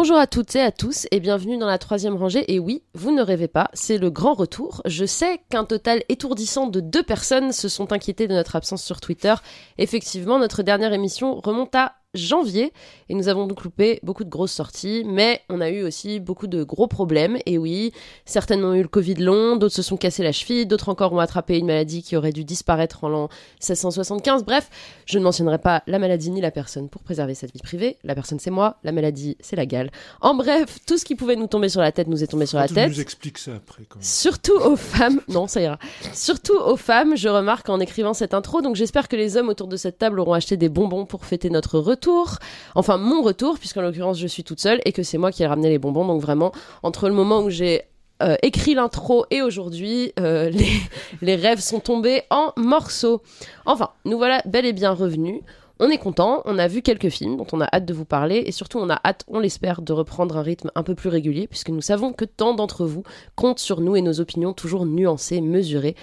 Bonjour à toutes et à tous et bienvenue dans la troisième rangée. Et oui, vous ne rêvez pas, c'est le grand retour. Je sais qu'un total étourdissant de deux personnes se sont inquiétées de notre absence sur Twitter. Effectivement, notre dernière émission remonte à janvier et nous avons donc loupé beaucoup de grosses sorties, mais on a eu aussi beaucoup de gros problèmes. Et oui, certaines ont eu le Covid long, d'autres se sont cassés la cheville, d'autres encore ont attrapé une maladie qui aurait dû disparaître en l'an 1675. Bref, je ne mentionnerai pas la maladie ni la personne pour préserver cette vie privée. La personne c'est moi, la maladie c'est la gale. En bref, tout ce qui pouvait nous tomber sur la tête nous est tombé sur la tête. nous expliques ça après. Quand même. Surtout aux femmes, non, ça ira. Surtout aux femmes, je remarque en écrivant cette intro, donc j'espère que les hommes autour de cette table auront acheté des bonbons pour fêter notre retour. Enfin, mon retour, puisqu'en l'occurrence je suis toute seule et que c'est moi qui ai ramené les bonbons, donc vraiment, entre le moment où j'ai euh, écrit l'intro et aujourd'hui, euh, les, les rêves sont tombés en morceaux. Enfin, nous voilà bel et bien revenus. On est content, on a vu quelques films dont on a hâte de vous parler et surtout on a hâte, on l'espère, de reprendre un rythme un peu plus régulier puisque nous savons que tant d'entre vous comptent sur nous et nos opinions toujours nuancées, mesurées.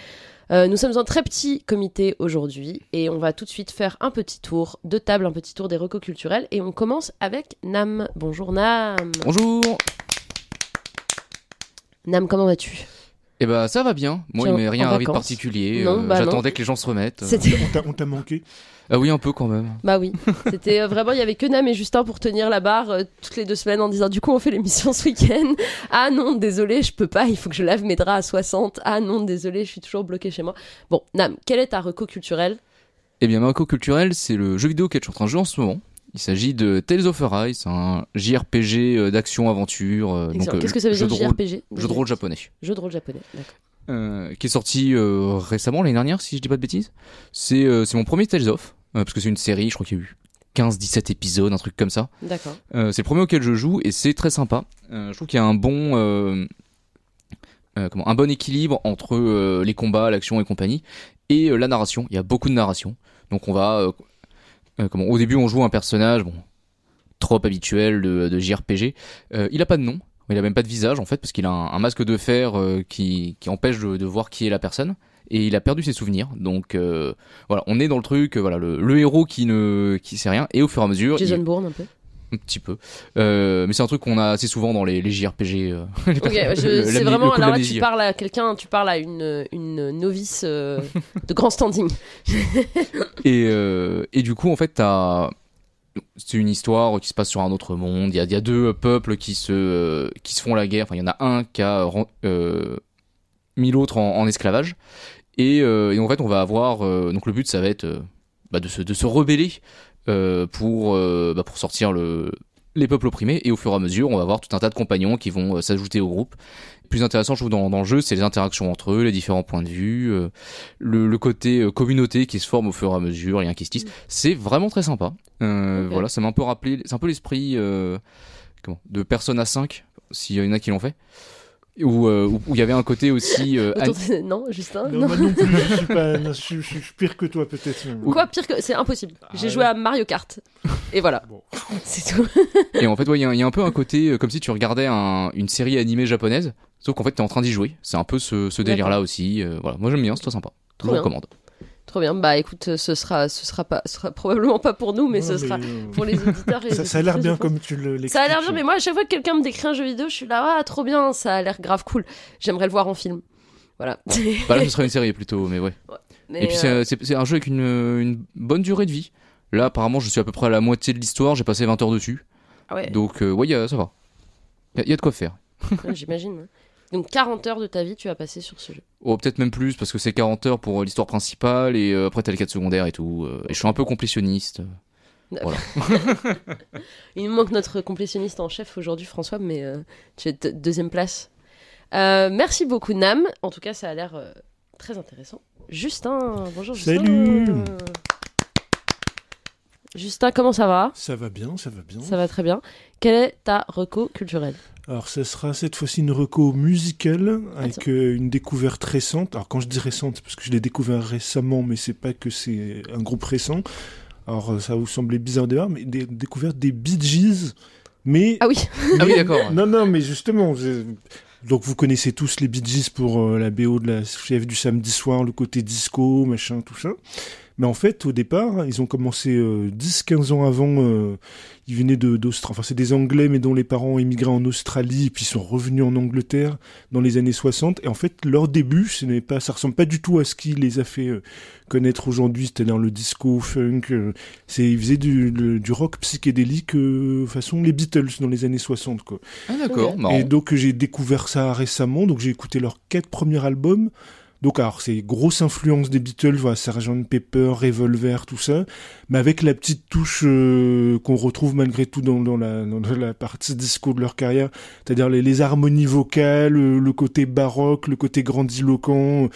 Euh, nous sommes un très petit comité aujourd'hui et on va tout de suite faire un petit tour de table, un petit tour des recos culturels et on commence avec Nam. Bonjour Nam. Bonjour Nam, comment vas-tu? Eh ben ça va bien, moi Tiens, il m'est rien en arrivé de vacances particulier, Non, euh, bah non. j'attendais que les gens se remettent. C'était On t'a- on t'a manqué? Ah oui un peu quand même. Bah oui, c'était euh, vraiment, il y avait que Nam et Justin pour tenir la barre euh, toutes les deux semaines en disant du coup on fait l'émission ce week-end. Ah non, désolé, je peux pas, il faut que je lave mes draps à 60. Ah non, désolé, je suis toujours bloqué chez moi. Bon, Nam, quel est ta reco culturelle? Eh bien ma reco culturelle c'est le jeu vidéo auquel je suis en train de jouer en ce moment. Il s'agit de Tales of Arise, un JRPG euh, d'action-aventure. euh, euh, Qu'est-ce que ça veut dire JRPG Jeu de rôle japonais. Jeu de rôle japonais, d'accord. Euh, qui est sorti euh, récemment, l'année dernière, si je dis pas de bêtises. C'est euh, mon premier Tales of, parce que c'est une série, je crois qu'il y a eu 15-17 épisodes, un truc comme ça. D'accord. C'est le premier auquel je joue et c'est très sympa. Je trouve qu'il y a un bon, comment, un bon équilibre entre les combats, l'action et compagnie et la narration. Il y a beaucoup de narration. Donc on va, comment, au début on joue un personnage, bon, trop habituel de, de JRPG. Euh, il a pas de nom. Il a même pas de visage en fait parce qu'il a un, masque de fer euh, qui, qui empêche de, voir qui est la personne et il a perdu ses souvenirs. Donc euh, voilà, on est dans le truc, euh, voilà, le, héros qui ne qui sait rien et au fur et à mesure, Jason Bourne un peu. Un petit peu. Euh, mais c'est un truc qu'on a assez souvent dans les, les JRPG. euh, les c'est vraiment. Alors là, tu parles à quelqu'un, tu parles à une, une novice euh, de grand standing. Et, euh, et du coup, en fait, t'as. C'est une histoire qui se passe sur un autre monde. Il y a, y a deux peuples qui se, qui se font la guerre. Enfin, il y en a un qui a mis l'autre en, en esclavage. Et, et en fait, on va avoir. donc, le but, ça va être bah, de, se, de se rebeller euh, pour, euh, bah, pour sortir le, les peuples opprimés. Et au fur et à mesure, on va avoir tout un tas de compagnons qui vont euh, s'ajouter au groupe. Le plus intéressant, je trouve, dans, dans le jeu, c'est les interactions entre eux, les différents points de vue, euh, le, le côté euh, communauté qui se forme au fur et à mesure, liens qui se tissent. C'est vraiment très sympa. Euh, Ok. Voilà, ça m'a un peu rappelé, c'est un peu l'esprit euh, de Persona 5, s'il y en a qui l'ont fait. Où euh, il y avait un côté aussi. euh, Non, Justin Non, Non. non plus, je suis, pas, non, je, suis- je suis pire que toi peut-être. Quoi, pire que. C'est impossible. J'ai Ah joué ouais. à Mario Kart. Et voilà. Bon. C'est tout. Et en fait, ouais, il y, a- il y a un peu un côté euh, comme si tu regardais un- une série animée japonaise, sauf qu'en fait, t'es en train d'y jouer. C'est un peu ce, ce délire-là aussi. euh, voilà, moi j'aime bien, c'est très sympa. Je vous recommande. Trop bien. Bah écoute, ce sera, ce sera pas, ce sera probablement pas pour nous, mais Non, ce sera euh, pour les auditeurs. Et les ça, ça a l'air bien comme tu le l'expliques. Ça a l'air bien, mais moi, à chaque fois que quelqu'un me décrit un jeu vidéo, je suis là, ah, trop bien, ça a l'air grave cool. J'aimerais le voir en film. Voilà. Bah là, ce serait une série plutôt, mais ouais. Mais, Et puis euh, c'est- un jeu avec une, une bonne durée de vie. Là, apparemment, je suis à peu près à la moitié de l'histoire. J'ai passé 20 heures dessus. ah ouais, Donc, euh, ouais, y a- ça va. Il y, a- y a de quoi faire. j'imagine. Donc 40 heures de ta vie, tu vas passer sur ce jeu. Oh, peut-être même plus, parce que c'est 40 heures pour euh, l'histoire principale, et euh, après t'as les quêtes secondaires et tout. euh, et je suis un peu complétionniste. Voilà. Il nous manque notre complétionniste en chef aujourd'hui, François, mais euh, tu es de- deuxième place. Euh, merci beaucoup, Nam. En tout cas, ça a l'air euh, très intéressant. Justin, bonjour Justin. Salut. Justin, comment ça va? Ça va bien, ça va bien. Ça va très bien. Quelle est ta reco culturelle? Alors, ce sera cette fois-ci une reco musicale avec euh, une découverte récente. Alors, quand je dis récente, c'est parce que je l'ai découvert récemment, mais c'est pas que c'est un groupe récent. Alors, euh, ça va vous sembler bizarre au départ, mais des découverte des Bee Gees. Mais Ah oui, Ah oui, d'accord. Non, non, mais justement, donc vous connaissez tous les Bee Gees pour euh, la BO de la chef du samedi soir, le côté disco, machin, tout ça. Mais en fait, au départ, ils ont commencé 10-15 ans avant. ils venaient d'Australie. Enfin, c'est des Anglais, mais dont les parents ont immigré en Australie, et puis sont revenus en Angleterre dans les années 60. Et en fait, leur début, ce n'est pas, ça ressemble pas du tout à ce qui les a fait connaître aujourd'hui, c'est-à-dire le disco, funk. c'est, ils faisaient du, du rock psychédélique façon les Beatles dans les années 60. Quoi. Ah d'accord. Et donc j'ai découvert ça récemment. Donc j'ai écouté leurs quatre premiers albums. Donc, alors, c'est grosse influence des Beatles, voilà, Sgt. Pepper, Revolver, tout ça, mais avec la petite touche euh, qu'on retrouve malgré tout dans, dans, la, dans, la, partie disco de leur carrière, c'est-à-dire les, les, harmonies vocales, euh, le côté baroque, le côté grandiloquent,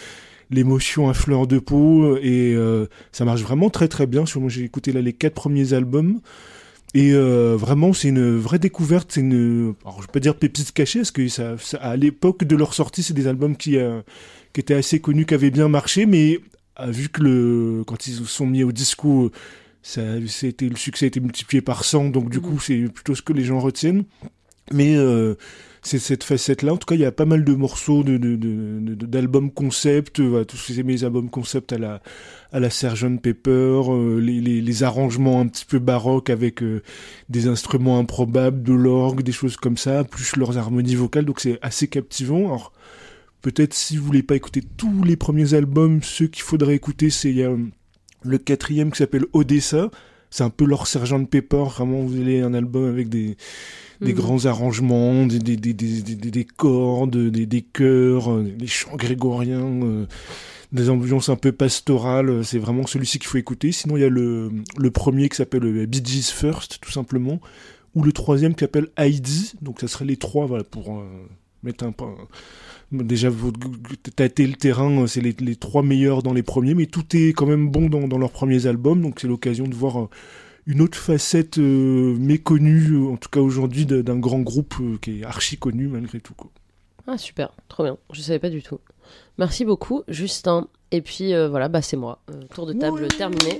l'émotion à fleur de peau, et euh, ça marche vraiment très très bien. Moi, j'ai écouté là les quatre premiers albums. Et euh, vraiment, c'est une vraie découverte. C'est une, alors je peux pas dire pépite cachée, parce que ça, ça à l'époque de leur sortie, c'est des albums qui, euh, qui étaient assez connus, qui avaient bien marché, mais euh, vu que le, quand ils sont mis au disco, ça, c'était le succès a été multiplié par 100, donc du mmh. coup, c'est plutôt ce que les gens retiennent. Mais euh, c'est cette facette-là. En tout cas, il y a pas mal de morceaux de, d'albums concept, euh, tous ces mes albums concept à la, à la Sgt Pepper, euh, les, les, arrangements un petit peu baroques avec euh, des instruments improbables, de l'orgue, des choses comme ça, plus leurs harmonies vocales. Donc c'est assez captivant. Alors peut-être si vous voulez pas écouter tous les premiers albums, ceux qu'il faudrait écouter, c'est le quatrième qui s'appelle Odessa. C'est un peu leur Sgt Pepper. Vraiment, vous avez un album avec des des mhm. grands arrangements, des, des, des, des cordes, des, chœurs, euh, des chants grégoriens, euh, des ambiances un peu pastorales. C'est vraiment celui-ci qu'il faut écouter. Sinon, il y a le, le premier qui s'appelle euh, Bee Gees First, tout simplement, ou le troisième qui s'appelle Heidi. Donc, ça serait les trois, voilà, pour mettre un peu. Déjà, tâter le terrain, c'est les, les, trois meilleurs dans les premiers, mais tout est quand même bon dans, dans leurs premiers albums, donc c'est l'occasion de voir une autre facette euh, méconnue, en tout cas aujourd'hui, d'un grand groupe euh, qui est archi connu malgré tout. Quoi. Ah super, trop bien, je savais pas du tout. Merci beaucoup Justin. Et puis euh, voilà, bah c'est moi. tour de table terminé.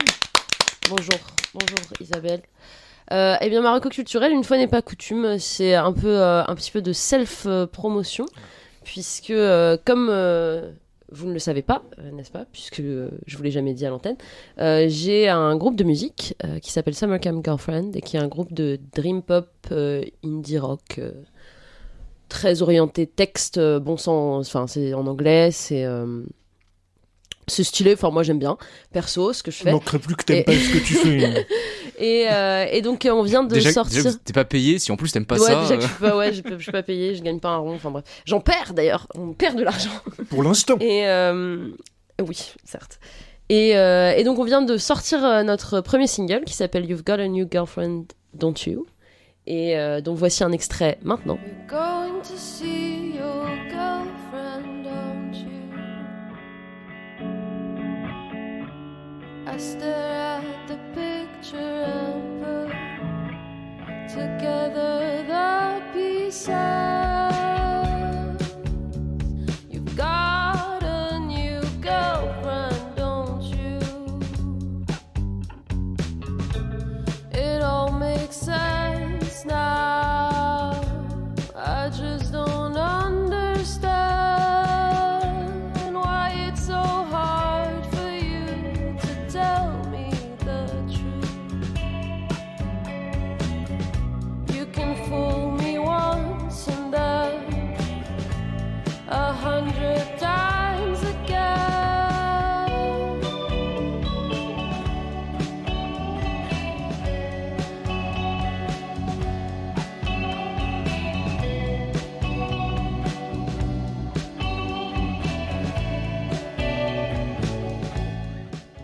Bonjour, bonjour Isabelle. eh bien, Marocco culturel, une fois n'est pas coutume, c'est un peu un petit peu de self-promotion, puisque comme vous ne le savez pas, euh, n'est-ce pas, puisque euh, je vous l'ai jamais dit à l'antenne. Euh, j'ai un groupe de musique qui s'appelle Summer Camp Girlfriend et qui est un groupe de dream pop indie rock très orienté texte, bon sang, enfin c'est en anglais, c'est c'est stylé, enfin moi j'aime bien, perso, ce que je fais. Manquerait plus que t'aimes pas ce que tu fais. et, euh, et, donc on vient de sortir. Déjà, t'es pas payé, si en plus t'aimes pas ouais, ça. Déjà que je suis pas, ouais, je, suis pas payé, je gagne pas un rond, enfin bref. J'en perds d'ailleurs, on perd de l'argent. Pour l'instant. Et euh, oui, certes. Et, euh, et, donc on vient de sortir notre premier single qui s'appelle You've Got a New Girlfriend, Don't You Et donc voici un extrait maintenant. going to see your I stare at the picture and put together the pieces.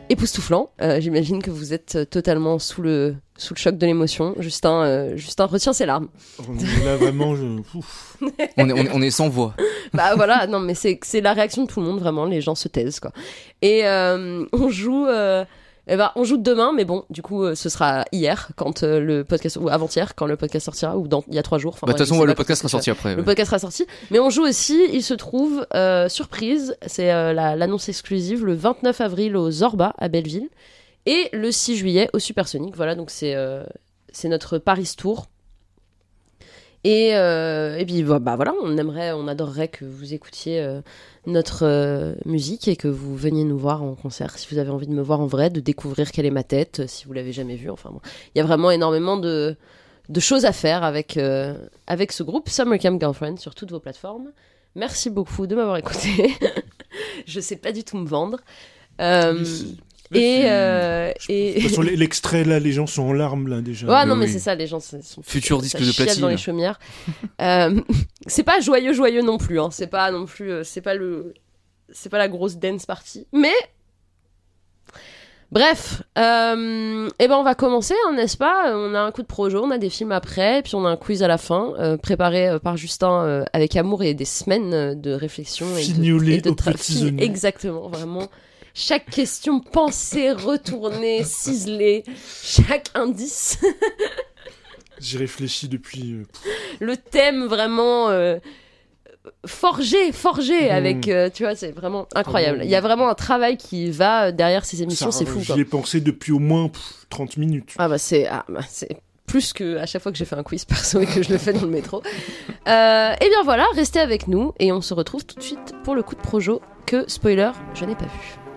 Époustouflant. Euh, j'imagine que vous êtes totalement sous le, sous le choc de l'émotion. Justin, euh, Justin retient ses larmes. Là, vraiment, je... on, est, on, est, sans voix. bah voilà, non, mais c'est la réaction de tout le monde, vraiment. Les gens se taisent, quoi. Et euh, on joue eh ben, on joue demain, mais bon, du coup, euh, ce sera hier, quand euh, le podcast, ou avant-hier, quand le podcast sortira, ou dans, il y a trois jours. Bah, de toute façon, le podcast sera sorti après. Le podcast sera sorti. Mais on joue aussi, il se trouve, euh, surprise, c'est l'annonce exclusive, le 29 avril au Zorba, à Belleville, et le 6 juillet au Supersonic. Voilà, donc c'est c'est notre Paris Tour. Et, euh, et puis bah, bah, voilà, on aimerait, on adorerait que vous écoutiez euh, notre euh, musique et que vous veniez nous voir en concert si vous avez envie de me voir en vrai, de découvrir quelle est ma tête, si vous l'avez jamais vue. Enfin bon, il y a vraiment énormément de, choses à faire avec, avec ce groupe Summer Camp Girlfriend sur toutes vos plateformes. Merci beaucoup de m'avoir écouté. Je sais pas du tout me vendre. Et, euh, et... De toute façon, l'extrait là, les gens sont en larmes là déjà. Ouais, non, Oui, mais oui. c'est ça, les gens sont. Futur disque de platine. dans les chaumières. Euh, c'est pas joyeux, joyeux non plus. Hein. C'est pas non plus. euh, c'est pas le. C'est pas la grosse dance party. Mais. Bref, euh, eh ben on va commencer, hein, n'est-ce pas? On a un coup de projo, on a des films après, puis on a un quiz à la fin, euh, préparé par Justin euh, avec amour et des semaines de réflexion et de, Fignolé et de au tra- petit oignon. Exactement, vraiment. Chaque question pensée, retournée, ciselée, chaque indice J'y réfléchis depuis. euh, le thème vraiment euh, forgé, forgé Mhm. avec, euh, tu vois, c'est vraiment incroyable. Il y a vraiment un travail qui va derrière ces émissions, c'est fou. J'y ai pensé depuis au moins pff, 30 minutes. Ah bah c'est, ah, bah, c'est plus que à chaque fois que j'ai fait un quiz perso et que je le fais dans le métro. Euh, et bien voilà, restez avec nous et on se retrouve tout de suite pour le coup de projo que spoiler, je n'ai pas vu.